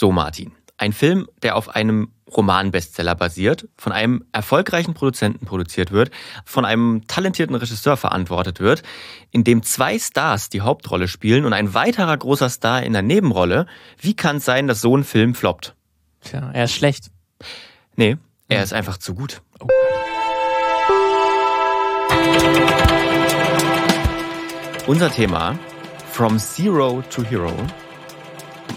So, Martin. Ein Film, der auf einem Romanbestseller basiert, von einem erfolgreichen Produzenten produziert wird, von einem talentierten Regisseur verantwortet wird, in dem zwei Stars die Hauptrolle spielen und ein weiterer großer Star in der Nebenrolle. Wie kann es sein, dass so ein Film floppt? Tja, er ist schlecht. Nee, er ist einfach zu gut. Oh. Unser Thema From Zero to Hero.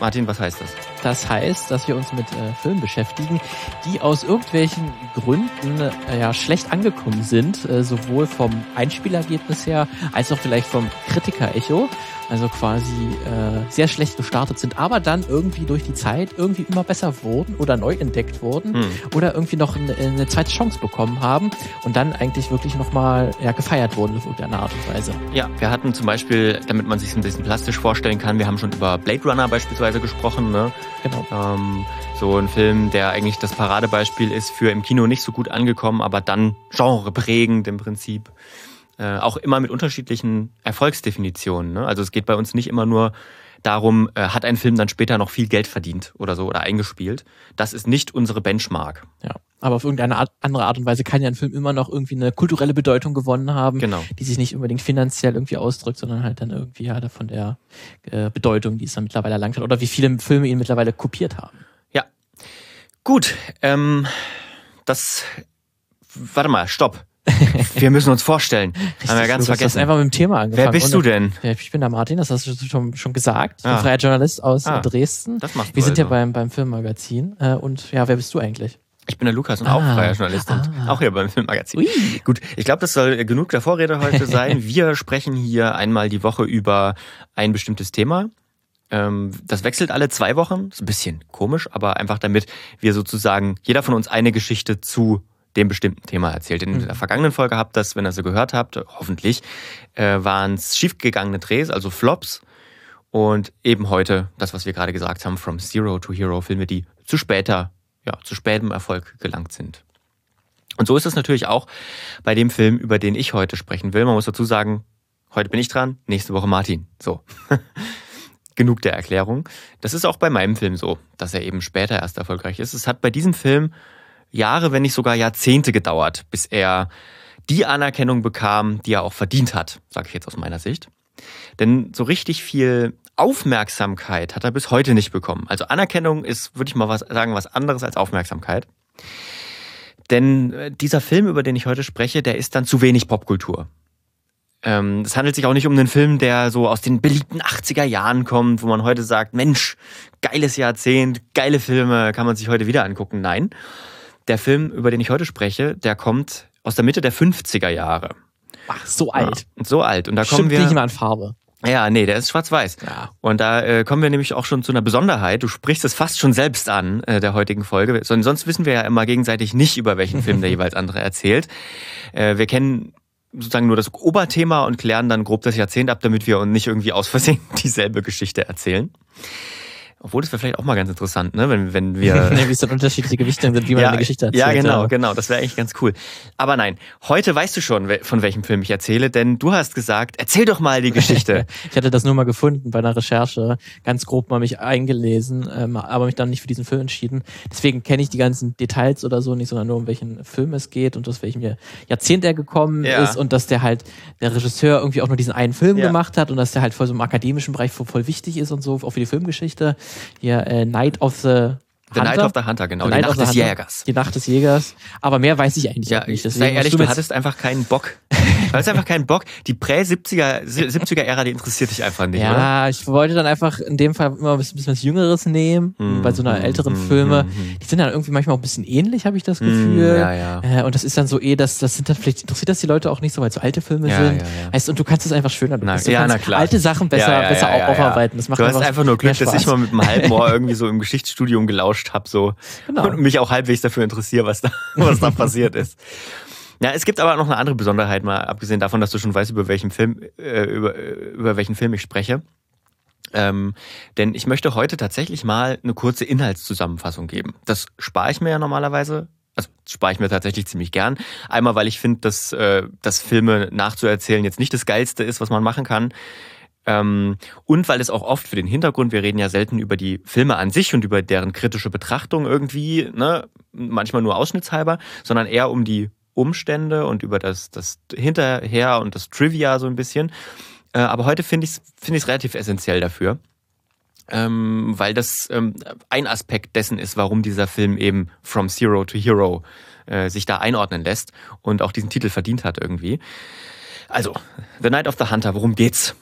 Martin, was heißt das? Das heißt, dass wir uns mit äh, Filmen beschäftigen, die aus irgendwelchen Gründen äh, ja schlecht angekommen sind, äh, sowohl vom Einspielergebnis her als auch vielleicht vom Kritiker-Echo also quasi äh, sehr schlecht gestartet sind, aber dann irgendwie durch die Zeit irgendwie immer besser wurden oder neu entdeckt wurden hm. oder irgendwie noch eine, eine, zweite Chance bekommen haben und dann eigentlich wirklich nochmal ja, gefeiert wurden auf irgendeine Art und Weise. Ja, wir hatten zum Beispiel, damit man sich ein bisschen plastisch vorstellen kann, wir haben schon über Blade Runner beispielsweise gesprochen, ne? Genau. Ähm, so ein Film, der eigentlich das Paradebeispiel ist für im Kino nicht so gut angekommen, aber dann genreprägend im Prinzip. Äh, auch immer mit unterschiedlichen Erfolgsdefinitionen. Ne? Also es geht bei uns nicht immer nur darum, äh, hat ein Film dann später noch viel Geld verdient oder so oder eingespielt. Das ist nicht unsere Benchmark. Ja, aber auf irgendeine Art, andere Art und Weise kann ja ein Film immer noch irgendwie eine kulturelle Bedeutung gewonnen haben, genau. die sich nicht unbedingt finanziell irgendwie ausdrückt, sondern halt dann irgendwie ja von der äh, Bedeutung, die es dann mittlerweile erlangt hat oder wie viele Filme ihn mittlerweile kopiert haben. Ja, gut. Ähm, das, warte mal, stopp. Wir müssen uns vorstellen. Richtig, Haben wir ganz vergessen. Du hast einfach mit dem Thema angefangen. Wer bist du denn? Ich bin der Martin, das hast du schon, schon gesagt. Ich bin ah. freier Journalist aus ah. Dresden. Das macht Wir sind also. ja beim, beim Filmmagazin. Äh, und ja, wer bist du eigentlich? Ich bin der Lukas und ah. auch freier Journalist und ah. auch hier beim Filmmagazin. Ui. Gut, ich glaube, das soll genug der Vorrede heute sein. Wir sprechen hier einmal die Woche über ein bestimmtes Thema. Ähm, das wechselt alle zwei Wochen. Ist ein bisschen komisch, aber einfach damit wir sozusagen jeder von uns eine Geschichte zu dem bestimmten Thema erzählt. In mhm. der vergangenen Folge habt ihr das, wenn ihr so gehört habt, hoffentlich, äh, waren es schiefgegangene Drehs, also Flops. Und eben heute, das, was wir gerade gesagt haben, From Zero to Hero, Filme, die zu später, ja, zu spätem Erfolg gelangt sind. Und so ist es natürlich auch bei dem Film, über den ich heute sprechen will. Man muss dazu sagen, heute bin ich dran, nächste Woche Martin. So. Genug der Erklärung. Das ist auch bei meinem Film so, dass er eben später erst erfolgreich ist. Es hat bei diesem Film Jahre, wenn nicht sogar Jahrzehnte gedauert, bis er die Anerkennung bekam, die er auch verdient hat, sage ich jetzt aus meiner Sicht. Denn so richtig viel Aufmerksamkeit hat er bis heute nicht bekommen. Also Anerkennung ist, würde ich mal was sagen, was anderes als Aufmerksamkeit. Denn äh, dieser Film, über den ich heute spreche, der ist dann zu wenig Popkultur. Ähm, es handelt sich auch nicht um einen Film, der so aus den beliebten 80er Jahren kommt, wo man heute sagt, Mensch, geiles Jahrzehnt, geile Filme, kann man sich heute wieder angucken. Nein, der Film, über den ich heute spreche, der kommt aus der Mitte der 50er Jahre. Ach, so alt. Ja, so alt. Und da Stimmt kommen wir. nicht mal an Farbe. Ja, nee, der ist schwarz-weiß. Ja. Und da äh, kommen wir nämlich auch schon zu einer Besonderheit. Du sprichst es fast schon selbst an, äh, der heutigen Folge. Sonst wissen wir ja immer gegenseitig nicht, über welchen Film der jeweils andere erzählt. Äh, wir kennen sozusagen nur das Oberthema und klären dann grob das Jahrzehnt ab, damit wir uns nicht irgendwie aus Versehen dieselbe Geschichte erzählen. Obwohl, das wäre vielleicht auch mal ganz interessant, ne? wenn, wenn wir... wie es dann unterschiedliche Gewichtungen sind, wie man ja, eine Geschichte erzählt. Ja, genau, ja. genau. Das wäre eigentlich ganz cool. Aber nein, heute weißt du schon, von welchem Film ich erzähle, denn du hast gesagt, erzähl doch mal die Geschichte. ich hatte das nur mal gefunden bei einer Recherche, ganz grob mal mich eingelesen, ähm, aber mich dann nicht für diesen Film entschieden. Deswegen kenne ich die ganzen Details oder so nicht, sondern nur um welchen Film es geht und aus welchem Jahrzehnt er gekommen ja. ist und dass der halt, der Regisseur irgendwie auch nur diesen einen Film gemacht hat und dass der halt voll so im akademischen Bereich voll wichtig ist und so, auch für die Filmgeschichte hier äh, Night of the The Night of the Hunter, genau. die Nacht des Jägers. Die Nacht des Jägers. Aber mehr weiß ich eigentlich ja, nicht. Deswegen sei ehrlich, du, du hattest einfach keinen Bock. Du hattest einfach keinen Bock. Die Prä-70er, 70er-Ära, die interessiert dich einfach nicht, ja, oder? Ja, ich wollte dann einfach in dem Fall immer ein bisschen was Jüngeres nehmen. Mm, bei so einer mm, älteren mm, Filme. Mm, die sind dann irgendwie manchmal auch ein bisschen ähnlich, habe ich das Gefühl. ja, ja. Äh, und das ist dann so eh, das, das sind dann vielleicht, interessiert das die Leute auch nicht so, weil es so alte Filme ja, sind. Ja, ja. Heißt, und du kannst es einfach schöner. Du, na, du ja, na klar. alte Sachen besser, besser aufarbeiten. Das macht du hast einfach nur Glück, dass ich mal mit einem halben Ohr irgendwie so im Geschichtsstudium gelauscht habe, so. Genau. Und mich auch halbwegs dafür interessiere, was da, was da passiert ist. Ja, es gibt aber noch eine andere Besonderheit, mal abgesehen davon, dass du schon weißt, über welchen Film, äh, über, über welchen Film ich spreche. Ähm, denn ich möchte heute tatsächlich mal eine kurze Inhaltszusammenfassung geben. Das spare ich mir ja normalerweise. Also spare ich mir tatsächlich ziemlich gern. Einmal, weil ich finde, dass, äh, dass Filme nachzuerzählen jetzt nicht das Geilste ist, was man machen kann. Ähm, und weil es auch oft für den Hintergrund, wir reden ja selten über die Filme an sich und über deren kritische Betrachtung irgendwie, ne, manchmal nur ausschnittshalber, sondern eher um die Umstände und über das, das Hinterher und das Trivia so ein bisschen. Äh, aber heute finde ich es find relativ essentiell dafür. Ähm, weil das ähm, ein Aspekt dessen ist, warum dieser Film eben From Zero to Hero äh, sich da einordnen lässt und auch diesen Titel verdient hat irgendwie. Also, The Night of the Hunter, worum geht's?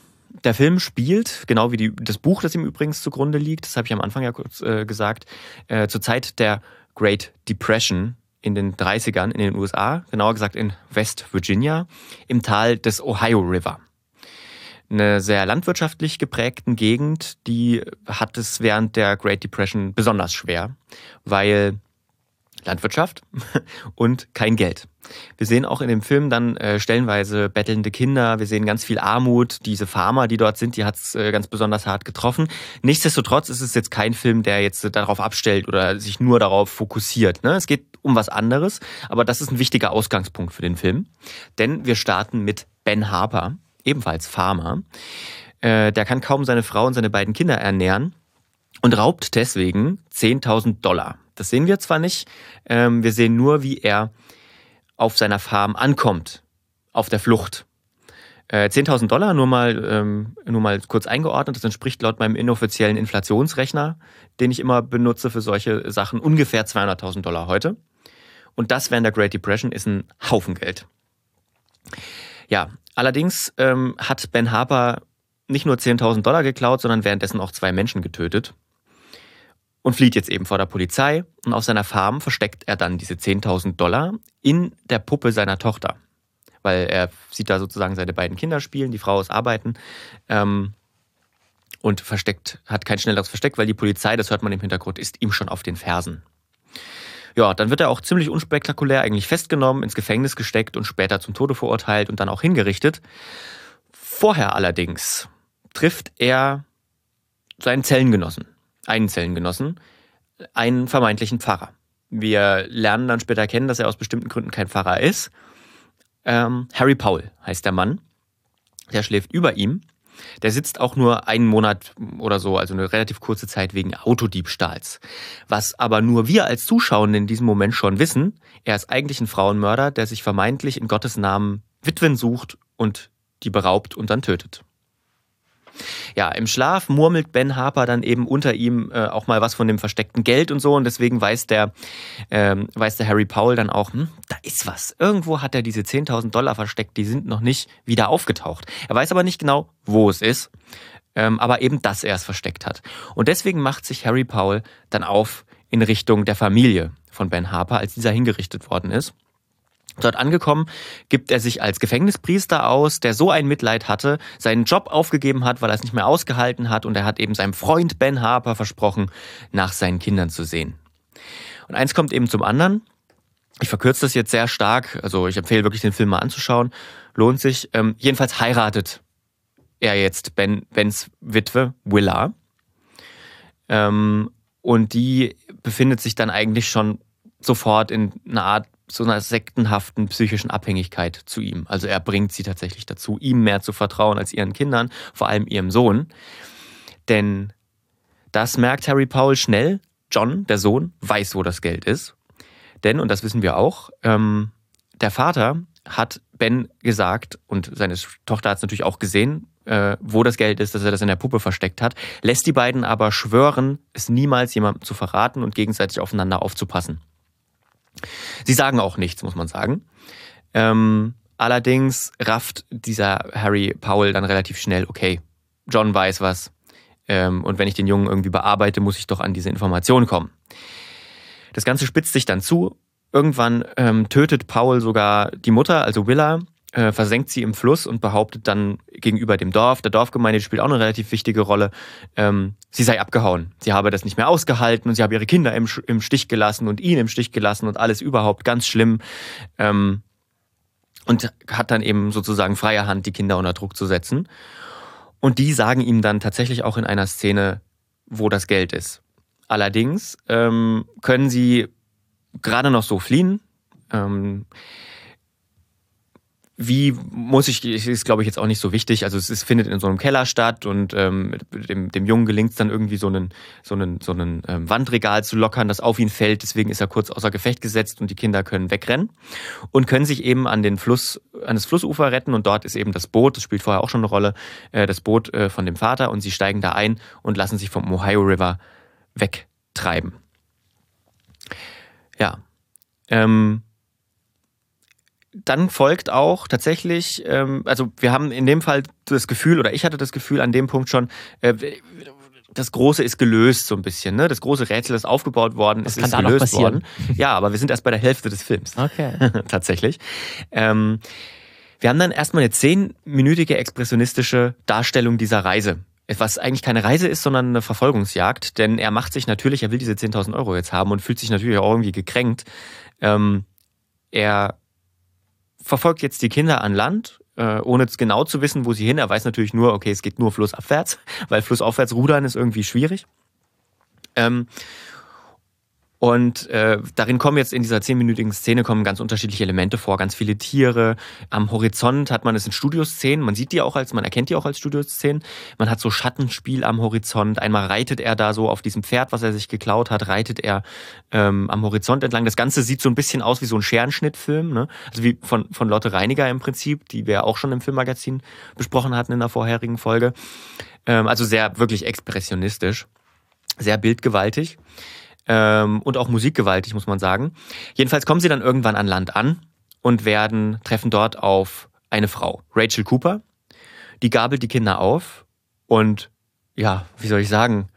Der Film spielt, genau wie die, das Buch, das ihm übrigens zugrunde liegt, das habe ich am Anfang ja kurz äh, gesagt, äh, zur Zeit der Great Depression in den 30ern in den USA, genauer gesagt in West Virginia, im Tal des Ohio River. Eine sehr landwirtschaftlich geprägten Gegend, die hat es während der Great Depression besonders schwer, weil Landwirtschaft und kein Geld. Wir sehen auch in dem Film dann äh, stellenweise bettelnde Kinder, wir sehen ganz viel Armut. Diese Farmer, die dort sind, die hat es äh, ganz besonders hart getroffen. Nichtsdestotrotz ist es jetzt kein Film, der jetzt darauf abstellt oder sich nur darauf fokussiert. Ne? Es geht um was anderes, aber das ist ein wichtiger Ausgangspunkt für den Film. Denn wir starten mit Ben Harper, ebenfalls Farmer. Äh, der kann kaum seine Frau und seine beiden Kinder ernähren und raubt deswegen 10.000 Dollar. Das sehen wir zwar nicht, ähm, wir sehen nur, wie er auf seiner Farm ankommt, auf der Flucht. Äh, 10.000 Dollar, nur mal, ähm, nur mal kurz eingeordnet, das entspricht laut meinem inoffiziellen Inflationsrechner, den ich immer benutze für solche Sachen, ungefähr 200.000 Dollar heute. Und das während der Great Depression ist ein Haufen Geld. Ja, allerdings ähm, hat Ben Harper nicht nur 10.000 Dollar geklaut, sondern währenddessen auch zwei Menschen getötet und flieht jetzt eben vor der Polizei. Und auf seiner Farm versteckt er dann diese 10.000 Dollar in der Puppe seiner Tochter. Weil er sieht da sozusagen seine beiden Kinder spielen, die Frau ist arbeiten. Ähm, und versteckt, hat kein schnelleres Versteck, weil die Polizei, das hört man im Hintergrund, ist ihm schon auf den Fersen. Ja, dann wird er auch ziemlich unspektakulär eigentlich festgenommen, ins Gefängnis gesteckt und später zum Tode verurteilt und dann auch hingerichtet. Vorher allerdings trifft er seinen Zellengenossen, einen Zellengenossen, einen vermeintlichen Pfarrer. Wir lernen dann später kennen, dass er aus bestimmten Gründen kein Pfarrer ist. Ähm, Harry Powell heißt der Mann. Der schläft über ihm. Der sitzt auch nur einen Monat oder so, also eine relativ kurze Zeit wegen Autodiebstahls. Was aber nur wir als Zuschauer in diesem Moment schon wissen, er ist eigentlich ein Frauenmörder, der sich vermeintlich in Gottes Namen Witwen sucht und die beraubt und dann tötet. Ja, im Schlaf murmelt Ben Harper dann eben unter ihm äh, auch mal was von dem versteckten Geld und so und deswegen weiß der, ähm, weiß der Harry Powell dann auch, hm, da ist was. Irgendwo hat er diese 10.000 Dollar versteckt, die sind noch nicht wieder aufgetaucht. Er weiß aber nicht genau, wo es ist, ähm, aber eben, dass er es versteckt hat. Und deswegen macht sich Harry Powell dann auf in Richtung der Familie von Ben Harper, als dieser hingerichtet worden ist. Dort angekommen, gibt er sich als Gefängnispriester aus, der so ein Mitleid hatte, seinen Job aufgegeben hat, weil er es nicht mehr ausgehalten hat und er hat eben seinem Freund Ben Harper versprochen, nach seinen Kindern zu sehen. Und eins kommt eben zum anderen. Ich verkürze das jetzt sehr stark, also ich empfehle wirklich den Film mal anzuschauen. Lohnt sich. Ähm, jedenfalls heiratet er jetzt Ben, Bens Witwe, Willa. Ähm, und die befindet sich dann eigentlich schon sofort in einer Art so einer sektenhaften psychischen Abhängigkeit zu ihm. Also er bringt sie tatsächlich dazu, ihm mehr zu vertrauen als ihren Kindern, vor allem ihrem Sohn. Denn das merkt Harry Powell schnell. John, der Sohn, weiß, wo das Geld ist. Denn, und das wissen wir auch, ähm, der Vater hat Ben gesagt, und seine Tochter hat es natürlich auch gesehen, äh, wo das Geld ist, dass er das in der Puppe versteckt hat, lässt die beiden aber schwören, es niemals jemandem zu verraten und gegenseitig aufeinander aufzupassen. Sie sagen auch nichts, muss man sagen. Ähm, allerdings rafft dieser Harry Powell dann relativ schnell, okay, John weiß was. Ähm, und wenn ich den Jungen irgendwie bearbeite, muss ich doch an diese Information kommen. Das Ganze spitzt sich dann zu. Irgendwann ähm, tötet Powell sogar die Mutter, also Willa, äh, versenkt sie im Fluss und behauptet dann gegenüber dem Dorf, der Dorfgemeinde spielt auch eine relativ wichtige Rolle, ähm, sie sei abgehauen. Sie habe das nicht mehr ausgehalten und sie habe ihre Kinder im, im Stich gelassen und ihn im Stich gelassen und alles überhaupt ganz schlimm. Ähm, und hat dann eben sozusagen freie Hand, die Kinder unter Druck zu setzen. Und die sagen ihm dann tatsächlich auch in einer Szene, wo das Geld ist. Allerdings ähm, können sie gerade noch so fliehen. Ähm, wie muss ich, ist glaube ich jetzt auch nicht so wichtig. Also es ist, findet in so einem Keller statt und ähm, dem, dem Jungen gelingt es dann irgendwie so einen, so einen, so einen ähm, Wandregal zu lockern, das auf ihn fällt. Deswegen ist er kurz außer Gefecht gesetzt und die Kinder können wegrennen und können sich eben an den Fluss, an das Flussufer retten und dort ist eben das Boot, das spielt vorher auch schon eine Rolle, äh, das Boot äh, von dem Vater und sie steigen da ein und lassen sich vom Ohio River wegtreiben. Ja. Ähm, dann folgt auch tatsächlich, ähm, also wir haben in dem Fall das Gefühl, oder ich hatte das Gefühl an dem Punkt schon, äh, das Große ist gelöst so ein bisschen. Ne? Das große Rätsel ist aufgebaut worden, es ist gelöst worden. Ja, aber wir sind erst bei der Hälfte des Films. Okay. tatsächlich. Ähm, wir haben dann erstmal eine zehnminütige expressionistische Darstellung dieser Reise. Was eigentlich keine Reise ist, sondern eine Verfolgungsjagd. Denn er macht sich natürlich, er will diese 10.000 Euro jetzt haben und fühlt sich natürlich auch irgendwie gekränkt. Ähm, er verfolgt jetzt die Kinder an Land, äh, ohne genau zu wissen, wo sie hin. Er weiß natürlich nur, okay, es geht nur flussabwärts, weil flussaufwärts rudern ist irgendwie schwierig. Ähm, und äh, darin kommen jetzt in dieser zehnminütigen Szene kommen ganz unterschiedliche Elemente vor, ganz viele Tiere. Am Horizont hat man es in Studioszenen, man sieht die auch als, man erkennt die auch als Studioszenen. Man hat so Schattenspiel am Horizont. Einmal reitet er da so auf diesem Pferd, was er sich geklaut hat, reitet er ähm, am Horizont entlang. Das Ganze sieht so ein bisschen aus wie so ein Scherenschnittfilm, ne? Also wie von, von Lotte Reiniger im Prinzip, die wir auch schon im Filmmagazin besprochen hatten in der vorherigen Folge. Ähm, also sehr wirklich expressionistisch, sehr bildgewaltig ähm, und auch musikgewaltig, muss man sagen. Jedenfalls kommen sie dann irgendwann an Land an und werden, treffen dort auf eine Frau, Rachel Cooper. Die gabelt die Kinder auf und, ja, wie soll ich sagen,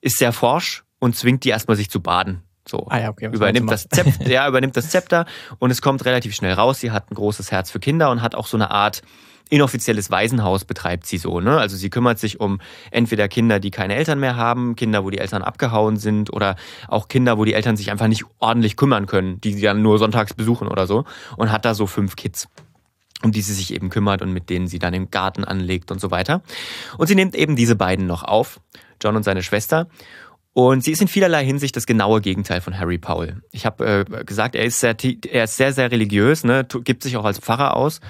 ist sehr forsch und zwingt die erstmal sich zu baden. So. Ah ja, okay, übernimmt das Zepter, ja, übernimmt das Zepter und es kommt relativ schnell raus. Sie hat ein großes Herz für Kinder und hat auch so eine Art inoffizielles Waisenhaus betreibt sie so. Ne? Also sie kümmert sich um entweder Kinder, die keine Eltern mehr haben, Kinder, wo die Eltern abgehauen sind oder auch Kinder, wo die Eltern sich einfach nicht ordentlich kümmern können, die sie dann nur sonntags besuchen oder so und hat da so fünf Kids um die sie sich eben kümmert und mit denen sie dann im Garten anlegt und so weiter. Und sie nimmt eben diese beiden noch auf, John und seine Schwester. Und sie ist in vielerlei Hinsicht das genaue Gegenteil von Harry Powell. Ich habe äh, gesagt, er ist sehr, er ist sehr, sehr religiös, ne, gibt sich auch als Pfarrer aus.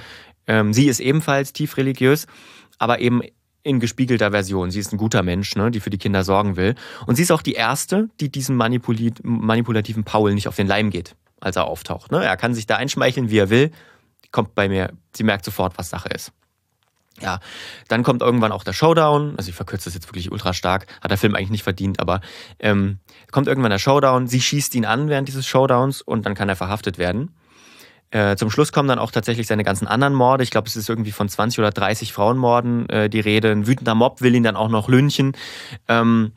Ähm, sie ist ebenfalls tief religiös, aber eben in gespiegelter Version. Sie ist ein guter Mensch, ne, die für die Kinder sorgen will. Und sie ist auch die Erste, die diesem manipulativen Paul nicht auf den Leim geht, als er auftaucht. Ne? Er kann sich da einschmeicheln, wie er will. Kommt bei mir, sie merkt sofort, was Sache ist. Ja, dann kommt irgendwann auch der Showdown. Also ich verkürze das jetzt wirklich ultra stark. Hat der Film eigentlich nicht verdient, aber ähm, kommt irgendwann der Showdown. Sie schießt ihn an während dieses Showdowns und dann kann er verhaftet werden. Äh, zum Schluss kommen dann auch tatsächlich seine ganzen anderen Morde. Ich glaube, es ist irgendwie von 20 oder 30 Frauenmorden äh, die Rede. Ein wütender Mob will ihn dann auch noch lynchen. Ähm,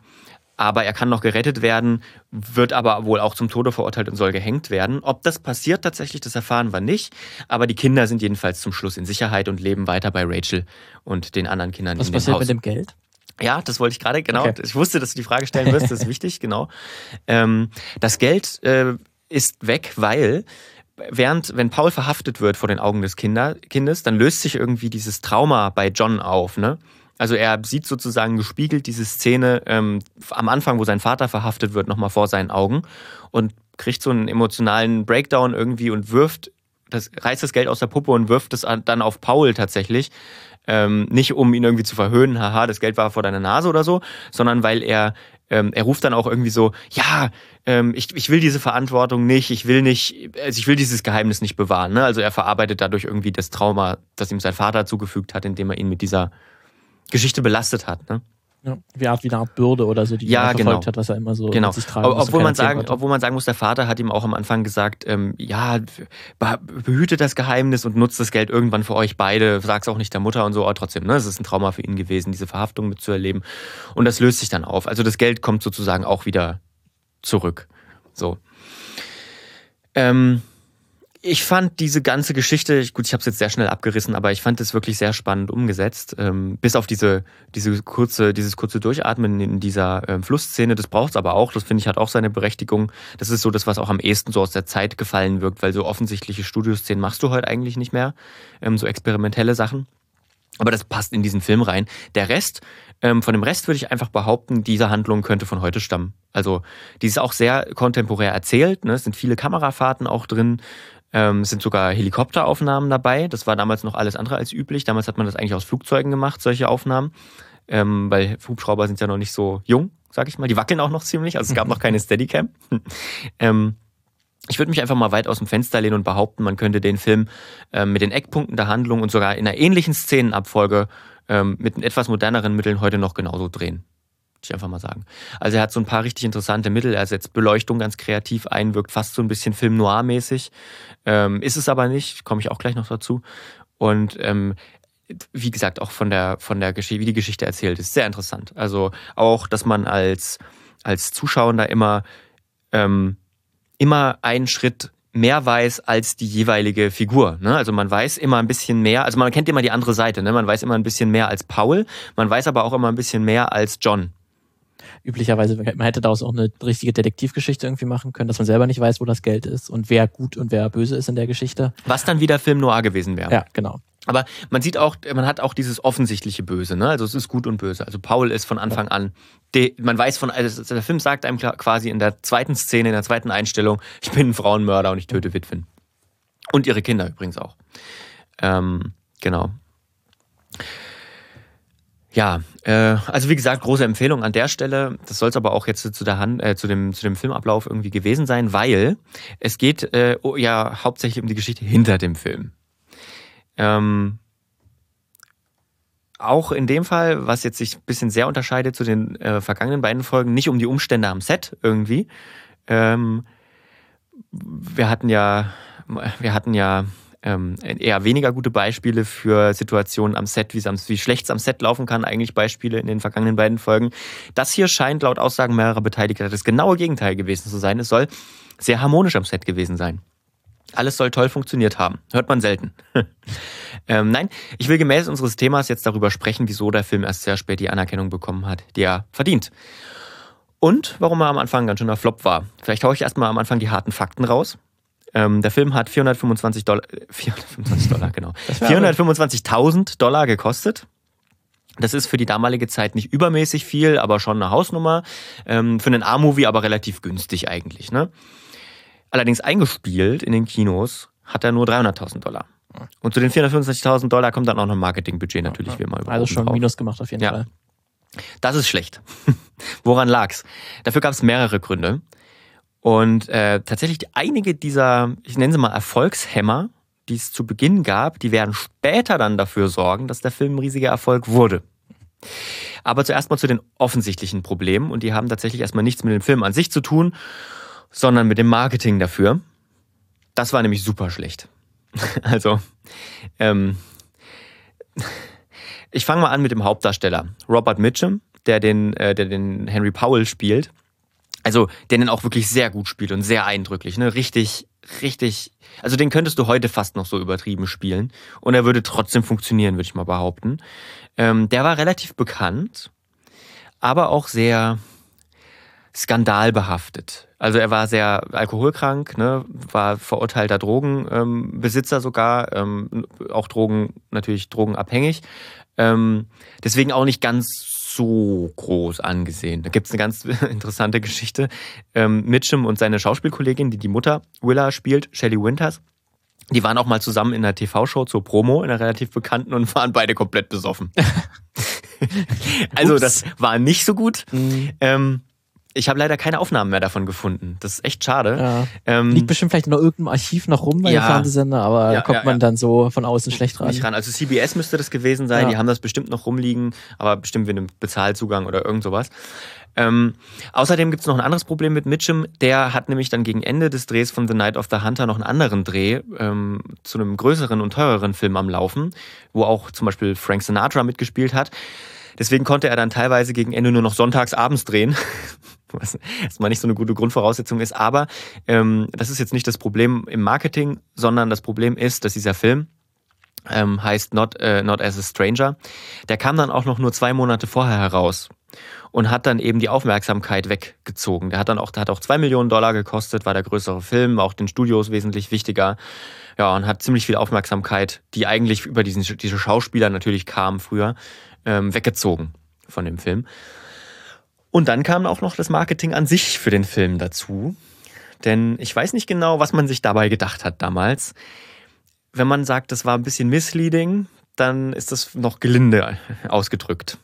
aber er kann noch gerettet werden, wird aber wohl auch zum Tode verurteilt und soll gehängt werden. Ob das passiert tatsächlich, das erfahren wir nicht. Aber die Kinder sind jedenfalls zum Schluss in Sicherheit und leben weiter bei Rachel und den anderen Kindern Was in dem passiert Haus. mit dem Geld? Ja, das wollte ich gerade, genau. Okay. Ich wusste, dass du die Frage stellen wirst, das ist wichtig, genau. Ähm, das Geld äh, ist weg, weil während, wenn Paul verhaftet wird vor den Augen des Kinder, Kindes, dann löst sich irgendwie dieses Trauma bei John auf, ne? Also er sieht sozusagen gespiegelt diese Szene ähm, am Anfang, wo sein Vater verhaftet wird, nochmal vor seinen Augen und kriegt so einen emotionalen Breakdown irgendwie und wirft, das, reißt das Geld aus der Puppe und wirft es an- dann auf Paul tatsächlich. Ähm, nicht um ihn irgendwie zu verhöhnen, haha, das Geld war vor deiner Nase oder so, sondern weil er, ähm, er ruft dann auch irgendwie so, ja, ähm, ich, ich will diese Verantwortung nicht, ich will nicht, also ich will dieses Geheimnis nicht bewahren. Ne? Also er verarbeitet dadurch irgendwie das Trauma, das ihm sein Vater zugefügt hat, indem er ihn mit dieser Geschichte belastet hat. Ne? Ja, wie, Art, wie eine Art Bürde oder so, die Ja, verfolgt genau. hat, was er immer so Genau. sich tragen Ob- Obwohl man, sagen, obwohl man sagen muss, der Vater hat ihm auch am Anfang gesagt, ähm, ja, beh- behüte das Geheimnis und nutzt das Geld irgendwann für euch beide, sag's auch nicht der Mutter und so, aber trotzdem, ne, es ist ein Trauma für ihn gewesen, diese Verhaftung mitzuerleben. Und das löst sich dann auf. Also das Geld kommt sozusagen auch wieder zurück. So. Ähm, ich fand diese ganze Geschichte, ich- gut, ich habe es jetzt sehr schnell abgerissen, aber ich fand es wirklich sehr spannend umgesetzt. Ähm, bis auf diese, diese kurze, dieses kurze Durchatmen in dieser ähm, Flussszene, das braucht's aber auch. Das finde ich hat auch seine Berechtigung. Das ist so das, was auch am ehesten so aus der Zeit gefallen wirkt, weil so offensichtliche Studioszenen machst du heute eigentlich nicht mehr. Ähm, so experimentelle Sachen. Aber das passt in diesen Film rein. Der Rest, ähm, von dem Rest würde ich einfach behaupten, diese Handlung könnte von heute stammen. Also, die ist auch sehr kontemporär erzählt. Ne? Es sind viele Kamerafahrten auch drin. Ähm, es sind sogar Helikopteraufnahmen dabei. Das war damals noch alles andere als üblich. Damals hat man das eigentlich aus Flugzeugen gemacht, solche Aufnahmen. Ähm, weil Hubschrauber sind ja noch nicht so jung, sag ich mal. Die wackeln auch noch ziemlich. Also es gab noch keine Steadicam. ähm, ich würde mich einfach mal weit aus dem Fenster lehnen und behaupten, man könnte den Film ähm, mit den Eckpunkten der Handlung und sogar in einer ähnlichen Szenenabfolge ähm, mit etwas moderneren Mitteln heute noch genauso drehen. Ich einfach mal sagen. Also er hat so ein paar richtig interessante Mittel. Er setzt Beleuchtung ganz kreativ ein, wirkt fast so ein bisschen Film noir-mäßig. Ähm, ist es aber nicht, komme ich auch gleich noch dazu. Und ähm, wie gesagt, auch von der, von der Geschichte, wie die Geschichte erzählt ist, sehr interessant. Also auch, dass man als, als Zuschauer immer ähm, immer einen Schritt mehr weiß als die jeweilige Figur. Ne? Also man weiß immer ein bisschen mehr, also man kennt immer die andere Seite, ne? man weiß immer ein bisschen mehr als Paul, man weiß aber auch immer ein bisschen mehr als John. Üblicherweise, man hätte daraus auch eine richtige Detektivgeschichte irgendwie machen können, dass man selber nicht weiß, wo das Geld ist und wer gut und wer böse ist in der Geschichte. Was dann wieder Film Noir gewesen wäre. Ja, genau. Aber man sieht auch, man hat auch dieses offensichtliche Böse, ne? Also es ist gut und böse. Also Paul ist von Anfang an, de, man weiß von, also der Film sagt einem quasi in der zweiten Szene, in der zweiten Einstellung, ich bin ein Frauenmörder und ich töte Witwen. Und ihre Kinder übrigens auch. Ähm, genau. Ja, äh, also wie gesagt, große Empfehlung an der Stelle. Das soll es aber auch jetzt zu der Hand, äh, zu dem zu dem Filmablauf irgendwie gewesen sein, weil es geht äh, ja hauptsächlich um die Geschichte hinter dem Film. Ähm, auch in dem Fall, was jetzt sich ein bisschen sehr unterscheidet zu den äh, vergangenen beiden Folgen, nicht um die Umstände am Set irgendwie. Ähm, wir hatten ja, wir hatten ja ähm, eher weniger gute Beispiele für Situationen am Set, wie schlecht es am Set laufen kann, eigentlich Beispiele in den vergangenen beiden Folgen. Das hier scheint laut Aussagen mehrerer Beteiligter das genaue Gegenteil gewesen zu sein. Es soll sehr harmonisch am Set gewesen sein. Alles soll toll funktioniert haben. Hört man selten. ähm, nein, ich will gemäß unseres Themas jetzt darüber sprechen, wieso der Film erst sehr spät die Anerkennung bekommen hat, die er verdient. Und warum er am Anfang ganz schöner Flop war. Vielleicht haue ich erstmal am Anfang die harten Fakten raus. Ähm, der Film hat 425 Dollar, 425 Dollar, genau. 425.000 Dollar gekostet. Das ist für die damalige Zeit nicht übermäßig viel, aber schon eine Hausnummer. Ähm, für einen A-Movie aber relativ günstig eigentlich. Ne? Allerdings eingespielt in den Kinos hat er nur 300.000 Dollar. Und zu den 425.000 Dollar kommt dann auch noch ein Marketingbudget natürlich ja. wie immer über. Also schon drauf. Minus gemacht auf jeden ja. Fall. Das ist schlecht. Woran lag's? Dafür gab es mehrere Gründe. Und äh, tatsächlich einige dieser, ich nenne sie mal Erfolgshämmer, die es zu Beginn gab, die werden später dann dafür sorgen, dass der Film ein riesiger Erfolg wurde. Aber zuerst mal zu den offensichtlichen Problemen und die haben tatsächlich erstmal nichts mit dem Film an sich zu tun, sondern mit dem Marketing dafür. Das war nämlich super schlecht. Also, ähm, ich fange mal an mit dem Hauptdarsteller, Robert Mitchum, der den, äh, der den Henry Powell spielt. Also, der den auch wirklich sehr gut spielt und sehr eindrücklich, ne? Richtig, richtig. Also, den könntest du heute fast noch so übertrieben spielen. Und er würde trotzdem funktionieren, würde ich mal behaupten. Ähm, der war relativ bekannt, aber auch sehr skandalbehaftet. Also er war sehr alkoholkrank, ne, war verurteilter Drogenbesitzer ähm, sogar, ähm, auch Drogen, natürlich drogenabhängig. Ähm, deswegen auch nicht ganz so groß angesehen. Da gibt's eine ganz interessante Geschichte. Ähm, Mitchum und seine Schauspielkollegin, die die Mutter Willa spielt, Shelley Winters, die waren auch mal zusammen in einer TV-Show zur Promo, in einer relativ bekannten und waren beide komplett besoffen. also das war nicht so gut. Mhm. Ähm, ich habe leider keine Aufnahmen mehr davon gefunden. Das ist echt schade. Ja. Ähm, Liegt bestimmt vielleicht noch irgendeinem Archiv noch rum bei ja, den Fernsehsender, aber ja, da kommt man dann so von außen schlecht ran. Nicht ran. Also CBS müsste das gewesen sein. Die haben das bestimmt noch rumliegen, aber bestimmt mit einem Bezahlzugang oder irgend sowas. Ähm, außerdem gibt's noch ein anderes Problem mit Mitchum. Der hat nämlich dann gegen Ende des Drehs von The Night of the Hunter noch einen anderen Dreh ähm, zu einem größeren und teureren Film am Laufen, wo auch zum Beispiel Frank Sinatra mitgespielt hat. Deswegen konnte er dann teilweise gegen Ende nur noch sonntags abends drehen, was erstmal nicht so eine gute Grundvoraussetzung ist. Aber ähm, das ist jetzt nicht das Problem im Marketing, sondern das Problem ist, dass dieser Film ähm, heißt Not, äh, Not as a Stranger. Der kam dann auch noch nur zwei Monate vorher heraus und hat dann eben die Aufmerksamkeit weggezogen. Der hat dann auch, der hat auch zwei Millionen Dollar gekostet, war der größere Film, auch den Studios wesentlich wichtiger. Ja, und hat ziemlich viel Aufmerksamkeit, die eigentlich über diesen, diese Schauspieler natürlich kam früher, ähm, weggezogen von dem Film. Und dann kam auch noch das Marketing an sich für den Film dazu. Denn ich weiß nicht genau, was man sich dabei gedacht hat damals. Wenn man sagt, das war ein bisschen misleading, dann ist das noch gelinde ausgedrückt.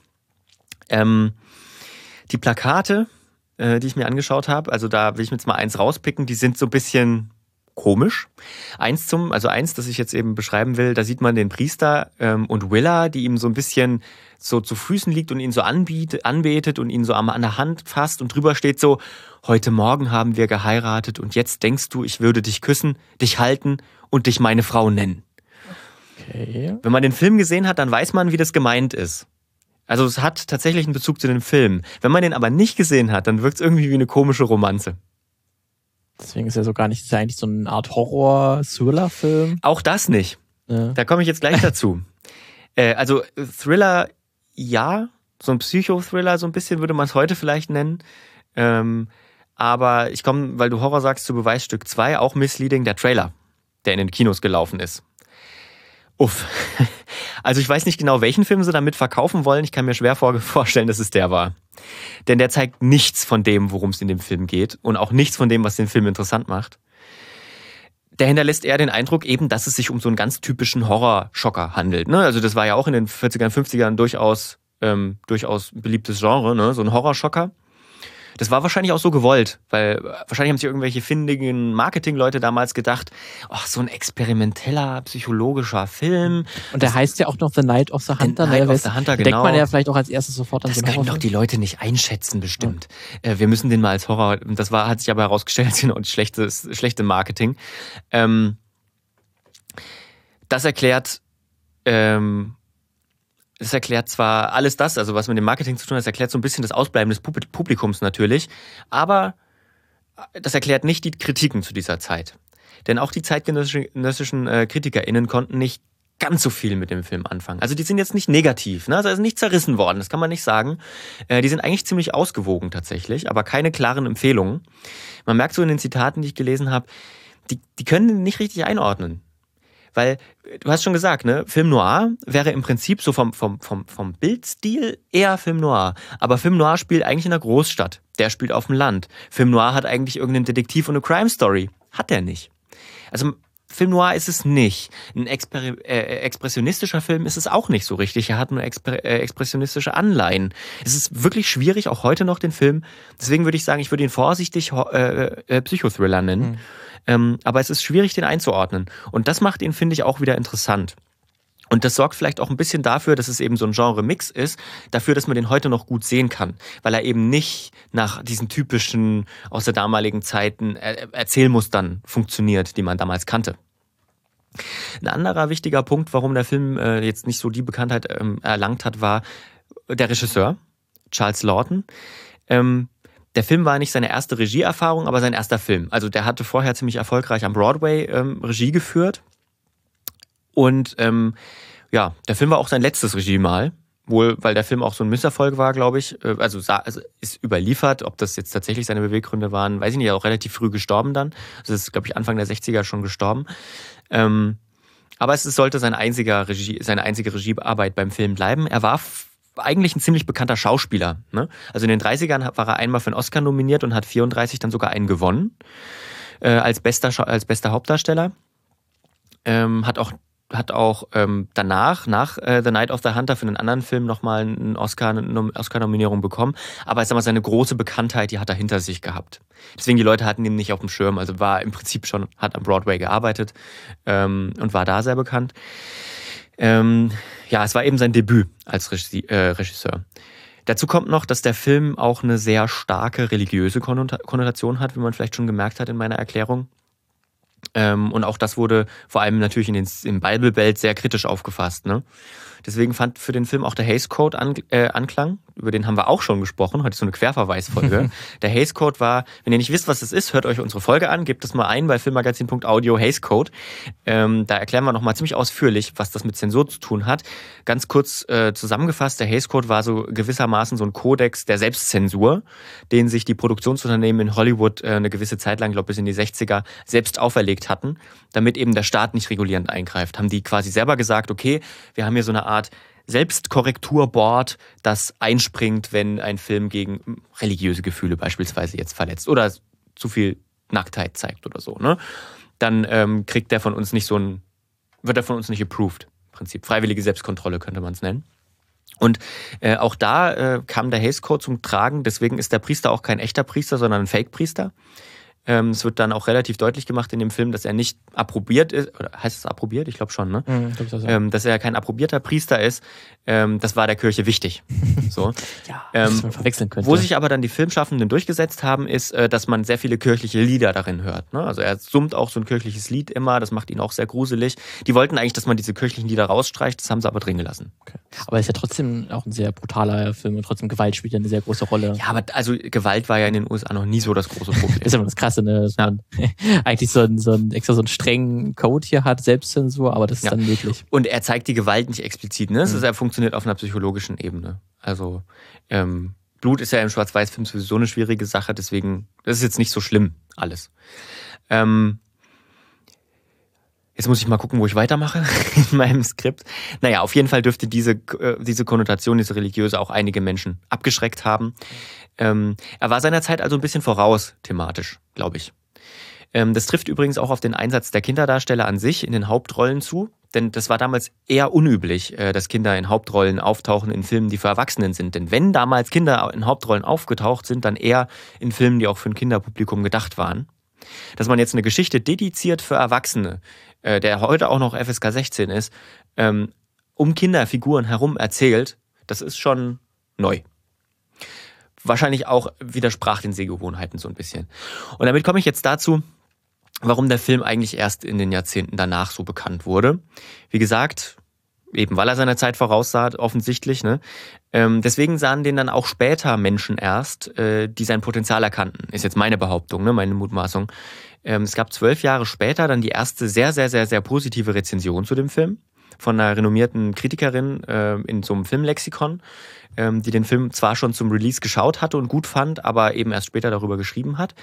Ähm, die Plakate, äh, die ich mir angeschaut habe, also da will ich mir jetzt mal eins rauspicken, die sind so ein bisschen komisch. Eins zum, also eins, das ich jetzt eben beschreiben will, da sieht man den Priester ähm, und Willa, die ihm so ein bisschen so zu Füßen liegt und ihn so anbietet, anbetet und ihn so an der Hand fasst und drüber steht so, heute Morgen haben wir geheiratet und jetzt denkst du, ich würde dich küssen, dich halten und dich meine Frau nennen. Okay. Wenn man den Film gesehen hat, dann weiß man, wie das gemeint ist. Also es hat tatsächlich einen Bezug zu dem Film. Wenn man den aber nicht gesehen hat, dann wirkt es irgendwie wie eine komische Romanze. Deswegen ist er so gar nicht, ist ja eigentlich so eine Art Horror-Thriller-Film. Auch das nicht. Ja. Da komme ich jetzt gleich dazu. äh, also Thriller, ja, so ein Psychothriller, so ein bisschen würde man es heute vielleicht nennen. Ähm, aber ich komme, weil du Horror sagst, zu Beweisstück 2, auch misleading, der Trailer, der in den Kinos gelaufen ist. Uff. Also ich weiß nicht genau, welchen Film sie damit verkaufen wollen. Ich kann mir schwer vorstellen, dass es der war. Denn der zeigt nichts von dem, worum es in dem Film geht und auch nichts von dem, was den Film interessant macht. Der hinterlässt eher den Eindruck eben, dass es sich um so einen ganz typischen Horrorschocker handelt. Ne? Also das war ja auch in den 40ern, 50ern durchaus, ähm, durchaus beliebtes Genre, ne? so ein Horrorschocker. Das war wahrscheinlich auch so gewollt, weil wahrscheinlich haben sich irgendwelche findigen Marketingleute damals gedacht, ach, so ein experimenteller, psychologischer Film. Und der das heißt ja auch noch The Night of the Hunter. The Night of the Hunter, genau. Denkt man ja vielleicht auch als erstes sofort an das so können doch die Leute nicht einschätzen, bestimmt. Ja. Äh, wir müssen den mal als Horror, das war, hat sich aber herausgestellt, genau schlechtes, schlechte Marketing. Ähm, das erklärt, ähm, das erklärt zwar alles das, also was mit dem Marketing zu tun hat, das erklärt so ein bisschen das Ausbleiben des Publikums natürlich, aber das erklärt nicht die Kritiken zu dieser Zeit. Denn auch die zeitgenössischen äh, KritikerInnen konnten nicht ganz so viel mit dem Film anfangen. Also die sind jetzt nicht negativ, ne? also ist nicht zerrissen worden, das kann man nicht sagen. Äh, die sind eigentlich ziemlich ausgewogen tatsächlich, aber keine klaren Empfehlungen. Man merkt so in den Zitaten, die ich gelesen habe, die, die können nicht richtig einordnen. Weil du hast schon gesagt, ne, Film Noir wäre im Prinzip so vom, vom, vom, vom Bildstil eher Film Noir. Aber Film Noir spielt eigentlich in einer Großstadt. Der spielt auf dem Land. Film Noir hat eigentlich irgendeinen Detektiv und eine Crime Story. Hat der nicht. Also Film Noir ist es nicht. Ein Exper äh, expressionistischer Film ist es auch nicht so richtig. Er hat nur Exper äh, expressionistische Anleihen. Es ist wirklich schwierig, auch heute noch den Film. Deswegen würde ich sagen, ich würde ihn vorsichtig äh, äh, Psychothriller nennen. Mhm. Ähm, aber es ist schwierig, den einzuordnen. Und das macht ihn, finde ich, auch wieder interessant. Und das sorgt vielleicht auch ein bisschen dafür, dass es eben so ein Genre-Mix ist, dafür, dass man den heute noch gut sehen kann, weil er eben nicht nach diesen typischen aus der damaligen Zeiten Erzählmustern funktioniert, die man damals kannte. Ein anderer wichtiger Punkt, warum der Film äh, jetzt nicht so die Bekanntheit ähm, erlangt hat, war der Regisseur, Charles Lawton. Ähm, der Film war nicht seine erste Regieerfahrung, aber sein erster Film. Also der hatte vorher ziemlich erfolgreich am Broadway ähm, Regie geführt. Und ähm, ja, der Film war auch sein letztes Regiemal. Wohl, weil der Film auch so ein Misserfolg war, glaube ich. Äh, also, also ist überliefert, ob das jetzt tatsächlich seine Beweggründe waren, weiß ich nicht, auch relativ früh gestorben dann. Also ist, glaube ich, Anfang der 60er schon gestorben. Ähm, aber es sollte sein einziger Regie, seine einzige Regiearbeit beim Film bleiben. Er war eigentlich ein ziemlich bekannter Schauspieler. Ne? Also in den 30ern war er einmal für einen Oscar nominiert und hat 34 dann sogar einen gewonnen äh, als, bester, als bester Hauptdarsteller. Ähm, hat auch hat auch ähm, danach, nach äh, The Night of the Hunter, für einen anderen Film nochmal einen Oscar, eine Oscar-Nominierung bekommen. Aber sag mal, seine große Bekanntheit, die hat er hinter sich gehabt. Deswegen, die Leute hatten ihn nicht auf dem Schirm. Also war im Prinzip schon, hat am Broadway gearbeitet ähm, und war da sehr bekannt. Ähm, ja, es war eben sein Debüt als äh, Regisseur. Dazu kommt noch, dass der Film auch eine sehr starke religiöse Konnotation hat, wie man vielleicht schon gemerkt hat in meiner Erklärung. Ähm, und auch das wurde vor allem natürlich in den, im Bible Belt sehr kritisch aufgefasst. Ne? Deswegen fand für den Film auch der Hays Code äh, Anklang. Über den haben wir auch schon gesprochen. Heute ist so eine Querverweisfolge. der Hays Code war, wenn ihr nicht wisst, was das ist, hört euch unsere Folge an, gebt das mal ein bei filmmagazin.audio Hays Code. Ähm, da erklären wir nochmal ziemlich ausführlich, was das mit Zensur zu tun hat. Ganz kurz äh, zusammengefasst, der Hays Code war so gewissermaßen so ein Kodex der Selbstzensur, den sich die Produktionsunternehmen in Hollywood äh, eine gewisse Zeit lang, glaube bis in die 60er, selbst auferlegt hatten, damit eben der Staat nicht regulierend eingreift. Haben die quasi selber gesagt, okay, wir haben hier so eine Art Selbstkorrekturboard, das einspringt, wenn ein Film gegen religiöse Gefühle beispielsweise jetzt verletzt oder zu viel Nacktheit zeigt oder so, ne? Dann ähm, kriegt der von uns nicht so ein, wird er von uns nicht approved. Im Prinzip freiwillige Selbstkontrolle könnte man es nennen. Und äh, auch da äh, kam der Haze Code zum Tragen. Deswegen ist der Priester auch kein echter Priester, sondern ein Fake-Priester. Ähm, es wird dann auch relativ deutlich gemacht in dem Film, dass er nicht approbiert ist, oder heißt es approbiert? Ich glaube schon, ne? Mhm, glaub das, ja. ähm, dass er kein approbierter Priester ist. Ähm, das war der Kirche wichtig. So. ja, ähm, man verwechseln könnte. Wo sich aber dann die Filmschaffenden durchgesetzt haben, ist, äh, dass man sehr viele kirchliche Lieder darin hört. Ne? Also er summt auch so ein kirchliches Lied immer, das macht ihn auch sehr gruselig. Die wollten eigentlich, dass man diese kirchlichen Lieder rausstreicht, das haben sie aber drin gelassen. Okay. Aber es ist ja trotzdem auch ein sehr brutaler Film und trotzdem Gewalt spielt ja eine sehr große Rolle. Ja, aber also Gewalt war ja in den USA noch nie so das große Problem. ist aber das Krasse, ne? dass ja. man eigentlich so einen, so einen extra so einen strengen Code hier hat, Selbstzensur, aber das ist ja. dann möglich. Und er zeigt die Gewalt nicht explizit, ne? Mhm. ist, er funktioniert auf einer psychologischen Ebene. Also ähm, Blut ist ja im Schwarz-Weiß-Film sowieso eine schwierige Sache, deswegen, das ist jetzt nicht so schlimm, alles. Ähm, Jetzt muss ich mal gucken, wo ich weitermache in meinem Skript. Naja, auf jeden Fall dürfte diese, äh, diese Konnotation, diese religiöse auch einige Menschen abgeschreckt haben. Ähm, er war seiner Zeit also ein bisschen voraus thematisch, glaube ich. Ähm, das trifft übrigens auch auf den Einsatz der Kinderdarsteller an sich in den Hauptrollen zu. Denn das war damals eher unüblich, äh, dass Kinder in Hauptrollen auftauchen in Filmen, die für Erwachsenen sind. Denn wenn damals Kinder in Hauptrollen aufgetaucht sind, dann eher in Filmen, die auch für ein Kinderpublikum gedacht waren. Dass man jetzt eine Geschichte dediziert für Erwachsene, äh, der heute auch noch FSK 16 ist, ähm, um Kinderfiguren herum erzählt, das ist schon neu. Wahrscheinlich auch widersprach den Sehgewohnheiten so ein bisschen. Und damit komme ich jetzt dazu, warum der Film eigentlich erst in den Jahrzehnten danach so bekannt wurde. Wie gesagt, eben weil er seiner Zeit voraussah, offensichtlich. Ne? Ähm, deswegen sahen den dann auch später Menschen erst, äh, die sein Potenzial erkannten. Ist jetzt meine Behauptung, ne? meine Mutmaßung. Ähm, es gab zwölf Jahre später dann die erste sehr, sehr, sehr, sehr positive Rezension zu dem Film von einer renommierten Kritikerin äh, in so einem Filmlexikon, ähm, die den Film zwar schon zum Release geschaut hatte und gut fand, aber eben erst später darüber geschrieben hat.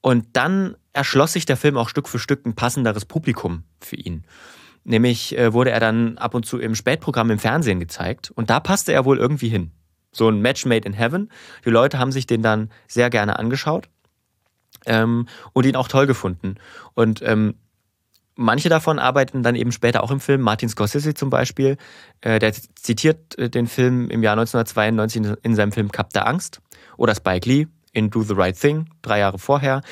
Und dann erschloss sich der Film auch Stück für Stück ein passenderes Publikum für ihn. Nämlich äh, wurde er dann ab und zu im Spätprogramm im Fernsehen gezeigt und da passte er wohl irgendwie hin. So ein Match made in heaven. Die Leute haben sich den dann sehr gerne angeschaut ähm, und ihn auch toll gefunden. Und ähm, manche davon arbeiten dann eben später auch im Film. Martin Scorsese zum Beispiel, äh, der zitiert äh, den Film im Jahr 1992 in seinem Film Cup der Angst. Oder Spike Lee, in Do the Right Thing, drei Jahre vorher.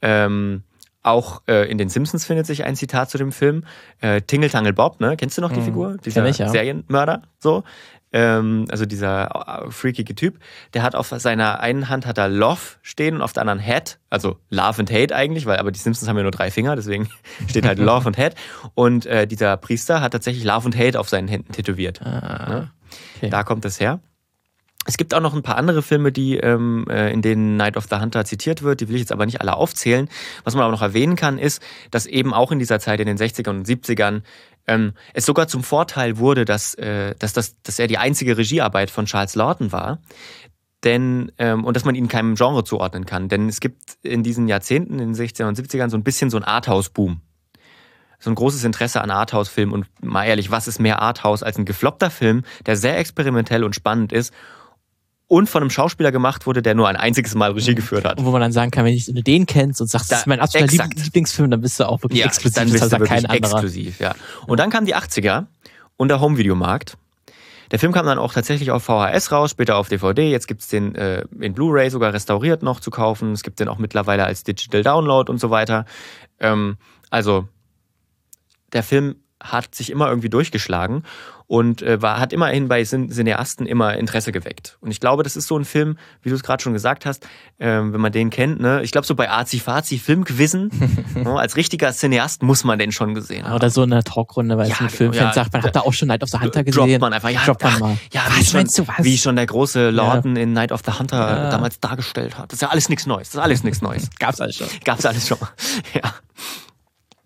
Ähm, auch äh, in den Simpsons findet sich ein Zitat zu dem Film. Äh, Tingle Tangle Bob, ne? Kennst du noch die mhm. Figur? Dieser ich, ja. Serienmörder, so. Ähm, also dieser äh, freakige Typ. Der hat auf seiner einen Hand hat er Love stehen und auf der anderen Hat, also Love and Hate eigentlich, weil aber die Simpsons haben ja nur drei Finger, deswegen steht halt Love und Hate. Und äh, dieser Priester hat tatsächlich Love und Hate auf seinen Händen tätowiert. Ah, okay. Da kommt es her. Es gibt auch noch ein paar andere Filme, die ähm, äh, in denen Night of the Hunter zitiert wird. Die will ich jetzt aber nicht alle aufzählen. Was man aber noch erwähnen kann, ist, dass eben auch in dieser Zeit in den 60ern und 70ern ähm, es sogar zum Vorteil wurde, dass, äh, dass, das, dass er die einzige Regiearbeit von Charles Lawton war. Denn, ähm, und dass man ihn keinem Genre zuordnen kann. Denn es gibt in diesen Jahrzehnten, in den 60ern und 70ern, so ein bisschen so ein Arthouse-Boom so ein großes Interesse an Arthouse-Filmen und mal ehrlich, was ist mehr Arthouse als ein gefloppter Film, der sehr experimentell und spannend ist und von einem Schauspieler gemacht wurde, der nur ein einziges Mal Regie geführt hat. Und wo man dann sagen kann, wenn, du den kennst und sagst, da, das ist mein absoluter Lieblingsfilm, dann bist du auch wirklich ja, exklusiv. Dann bist du wirklich kein exklusiv, ja. Und dann kamen die 80er und der Home-Videomarkt. Der Film kam dann auch tatsächlich auf VHS raus, später auf DVD. Jetzt gibt's den äh, in Blu-ray sogar restauriert noch zu kaufen. Es gibt den auch mittlerweile als Digital Download und so weiter. Ähm, also der Film hat sich immer irgendwie durchgeschlagen und äh, war, hat immerhin bei Cineasten immer Interesse geweckt. Und ich glaube, das ist so ein Film, wie du es gerade schon gesagt hast, äh, wenn man den kennt, ne? ich glaube so bei Azi-Fazi Filmquizzen, ne? als richtiger Cineast muss man den schon gesehen haben. Oder so eine Talkrunde, weil ja, es ein Filmfan ja, sagt, man hat da auch schon Night of the Hunter gesehen. Droppt man einfach, ja, Droppt man mal. ja was schon, meinst du, was? Wie schon der große Lorden in Night of the Hunter damals dargestellt hat. Das ist ja alles nichts Neues, das ist alles nichts Neues. Gab's alles schon. Gab's alles schon. ja.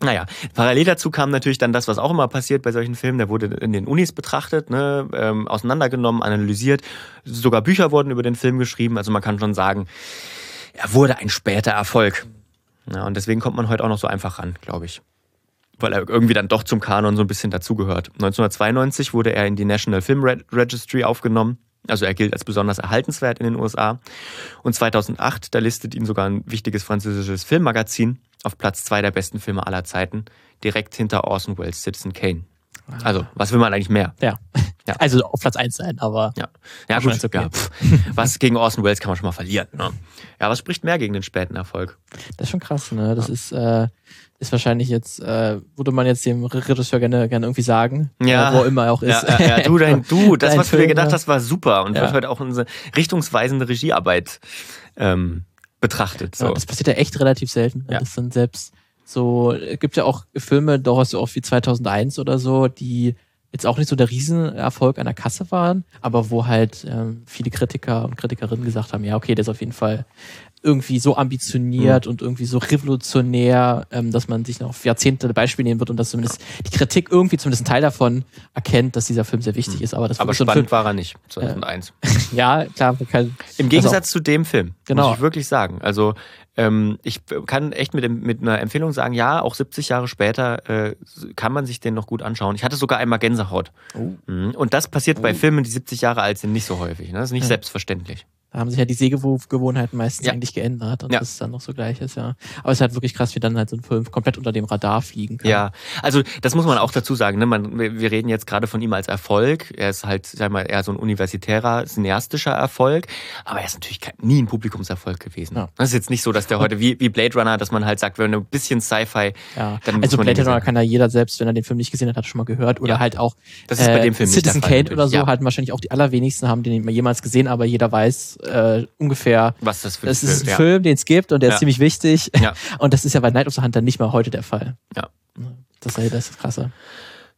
Naja, parallel dazu kam natürlich dann das, was auch immer passiert bei solchen Filmen. Der wurde in den Unis betrachtet, ne, ähm, auseinandergenommen, analysiert. Sogar Bücher wurden über den Film geschrieben. Also man kann schon sagen, er wurde ein später Erfolg. Ja, und deswegen kommt man heute auch noch so einfach ran, glaube ich. Weil er irgendwie dann doch zum Kanon so ein bisschen dazugehört. 1992 wurde er in die National Film Registry aufgenommen. Also er gilt als besonders erhaltenswert in den USA. Und 2008, da listet ihn sogar ein wichtiges französisches Filmmagazin auf Platz zwei der besten Filme aller Zeiten, direkt hinter Orson Welles' Citizen Kane. Also, was will man eigentlich mehr? Ja. ja. Also auf Platz eins sein, aber. Ja, ja gut. Okay. Ja, was gegen Orson Welles kann man schon mal verlieren. Ne? Ja, was spricht mehr gegen den späten Erfolg? Das ist schon krass, ne? Das ja. ist, äh, ist wahrscheinlich jetzt, äh, würde man jetzt dem Regisseur gerne, gerne irgendwie sagen. Ja. Äh, wo immer er auch ist. Ja, ja, du, dein, du, das, was du dir gedacht hast, war super und wird heute auch unsere richtungsweisende Regiearbeit ähm, betrachtet. So. das passiert ja echt relativ selten. Ja. Das sind selbst so, es gibt ja auch Filme, durchaus so oft wie 2001 oder so, die jetzt auch nicht so der Riesenerfolg an der Kasse waren, aber wo halt ähm, viele Kritiker und Kritikerinnen gesagt haben, ja, okay, der ist auf jeden Fall irgendwie so ambitioniert mhm. und irgendwie so revolutionär, ähm, dass man sich noch auf Jahrzehnte Beispiel nehmen wird und dass zumindest die Kritik irgendwie zumindest ein Teil davon erkennt, dass dieser Film sehr wichtig mhm. ist. Aber, das aber spannend Film, war er nicht, 2001. Äh, ja, klar. Kann, Im Gegensatz also, zu dem Film, genau. muss ich wirklich sagen. Also ähm, ich kann echt mit, dem, mit einer Empfehlung sagen, ja, auch 70 Jahre später äh, kann man sich den noch gut anschauen. Ich hatte sogar einmal Gänsehaut. Oh. Mhm. Und das passiert oh. bei Filmen, die 70 Jahre alt sind, nicht so häufig. Ne? Das ist nicht ja. selbstverständlich. Da haben sich ja die Sehgewohnheiten meistens ja. eigentlich geändert und ja. das ist dann noch so gleich ist, ja. Aber es ist halt wirklich krass, wie dann halt so ein Film komplett unter dem Radar fliegen kann. Ja, also das muss man auch dazu sagen. Ne? Man, wir reden jetzt gerade von ihm als Erfolg. Er ist halt, sag mal, eher so ein universitärer, cineastischer Erfolg, aber er ist natürlich nie ein Publikumserfolg gewesen. Ja. Das ist jetzt nicht so, dass der heute wie, wie Blade Runner, dass man halt sagt, wenn ein bisschen Sci-Fi, ja. dann Also Blade Runner kann ja jeder selbst, wenn er den Film nicht gesehen hat, hat schon mal gehört oder ja. halt auch das ist bei dem Film Citizen Kane oder so, halt wahrscheinlich auch die allerwenigsten haben den jemals gesehen, aber jeder weiß äh, ungefähr. Was das für Das ist ein ja. Film, den es gibt und der ja. ist ziemlich wichtig. Ja. Und das ist ja bei Night of the Hunter nicht mal heute der Fall. Ja. Das ist das krasse.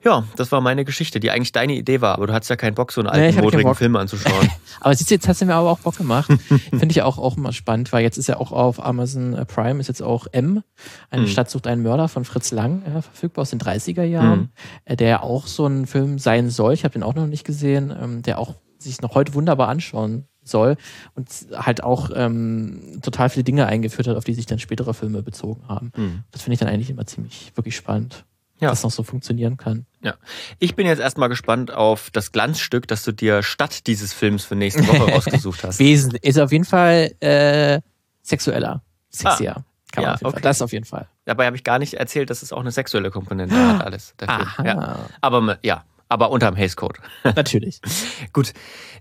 Ja, das war meine Geschichte, die eigentlich deine Idee war, aber du hattest ja keinen Bock, so einen alten, nee, modrigen Film anzuschauen. aber siehst du, jetzt hast du mir aber auch Bock gemacht. Finde ich auch, auch immer spannend, weil jetzt ist ja auch auf Amazon äh, Prime ist jetzt auch M, eine mhm. Stadt sucht einen Mörder von Fritz Lang, äh, verfügbar aus den 30er Jahren, mhm. der auch so ein Film sein soll. Ich habe den auch noch nicht gesehen, ähm, der auch sich noch heute wunderbar anschauen soll und halt auch ähm, total viele Dinge eingeführt hat, auf die sich dann spätere Filme bezogen haben. Mhm. Das finde ich dann eigentlich immer ziemlich wirklich spannend. Ja. Dass noch so funktionieren kann. Ja. Ich bin jetzt erstmal gespannt auf das Glanzstück, das du dir statt dieses Films für nächste Woche rausgesucht hast. Wesentlich. Ist auf jeden Fall äh, sexueller. Sexier. Ah. Kann ja, okay. Das auf jeden Fall. Dabei habe ich gar nicht erzählt, dass es auch eine sexuelle Komponente hat, alles. Der Film. Ja. Aber ja, aber unterm Haze Code. Natürlich. Gut.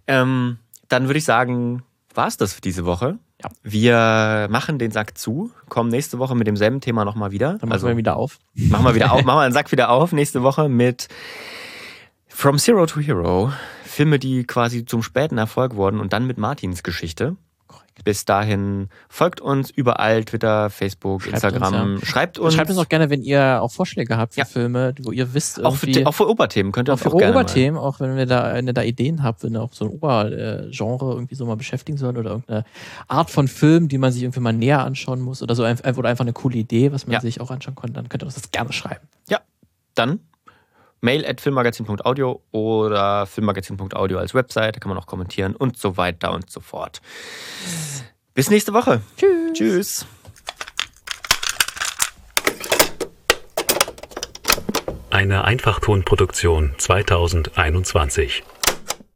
Ähm, dann würde ich sagen, war es das für diese Woche. Ja. Wir machen den Sack zu, kommen nächste Woche mit demselben Thema nochmal wieder. Dann machen also, wir wieder auf. Machen wir wieder auf, machen wir den Sack wieder auf nächste Woche mit From Zero to Hero. Filme, die quasi zum späten Erfolg wurden und dann mit Martins Geschichte. Bis dahin folgt uns überall, Twitter, Facebook, schreibt Instagram. Uns, ja. Schreibt uns. Schreibt uns auch gerne, wenn ihr auch Vorschläge habt für ja. Filme, wo ihr wisst. Auch für, auch für Oberthemen könnt ihr auch, auch für auch Oberthemen, mal. auch wenn wir da, wenn ihr da Ideen habt, wenn ihr auch so ein Obergenre irgendwie so mal beschäftigen sollt oder irgendeine Art von Film, die man sich irgendwie mal näher anschauen muss oder so, oder einfach eine coole Idee, was man ja. sich auch anschauen kann, dann könnt ihr uns das gerne schreiben. Ja, dann mail at filmmagazin.audio oder filmmagazin.audio als Website, da kann man auch kommentieren und so weiter und so fort. Bis nächste Woche. Tschüss. Tschüss. Eine Einfachtonproduktion 2021.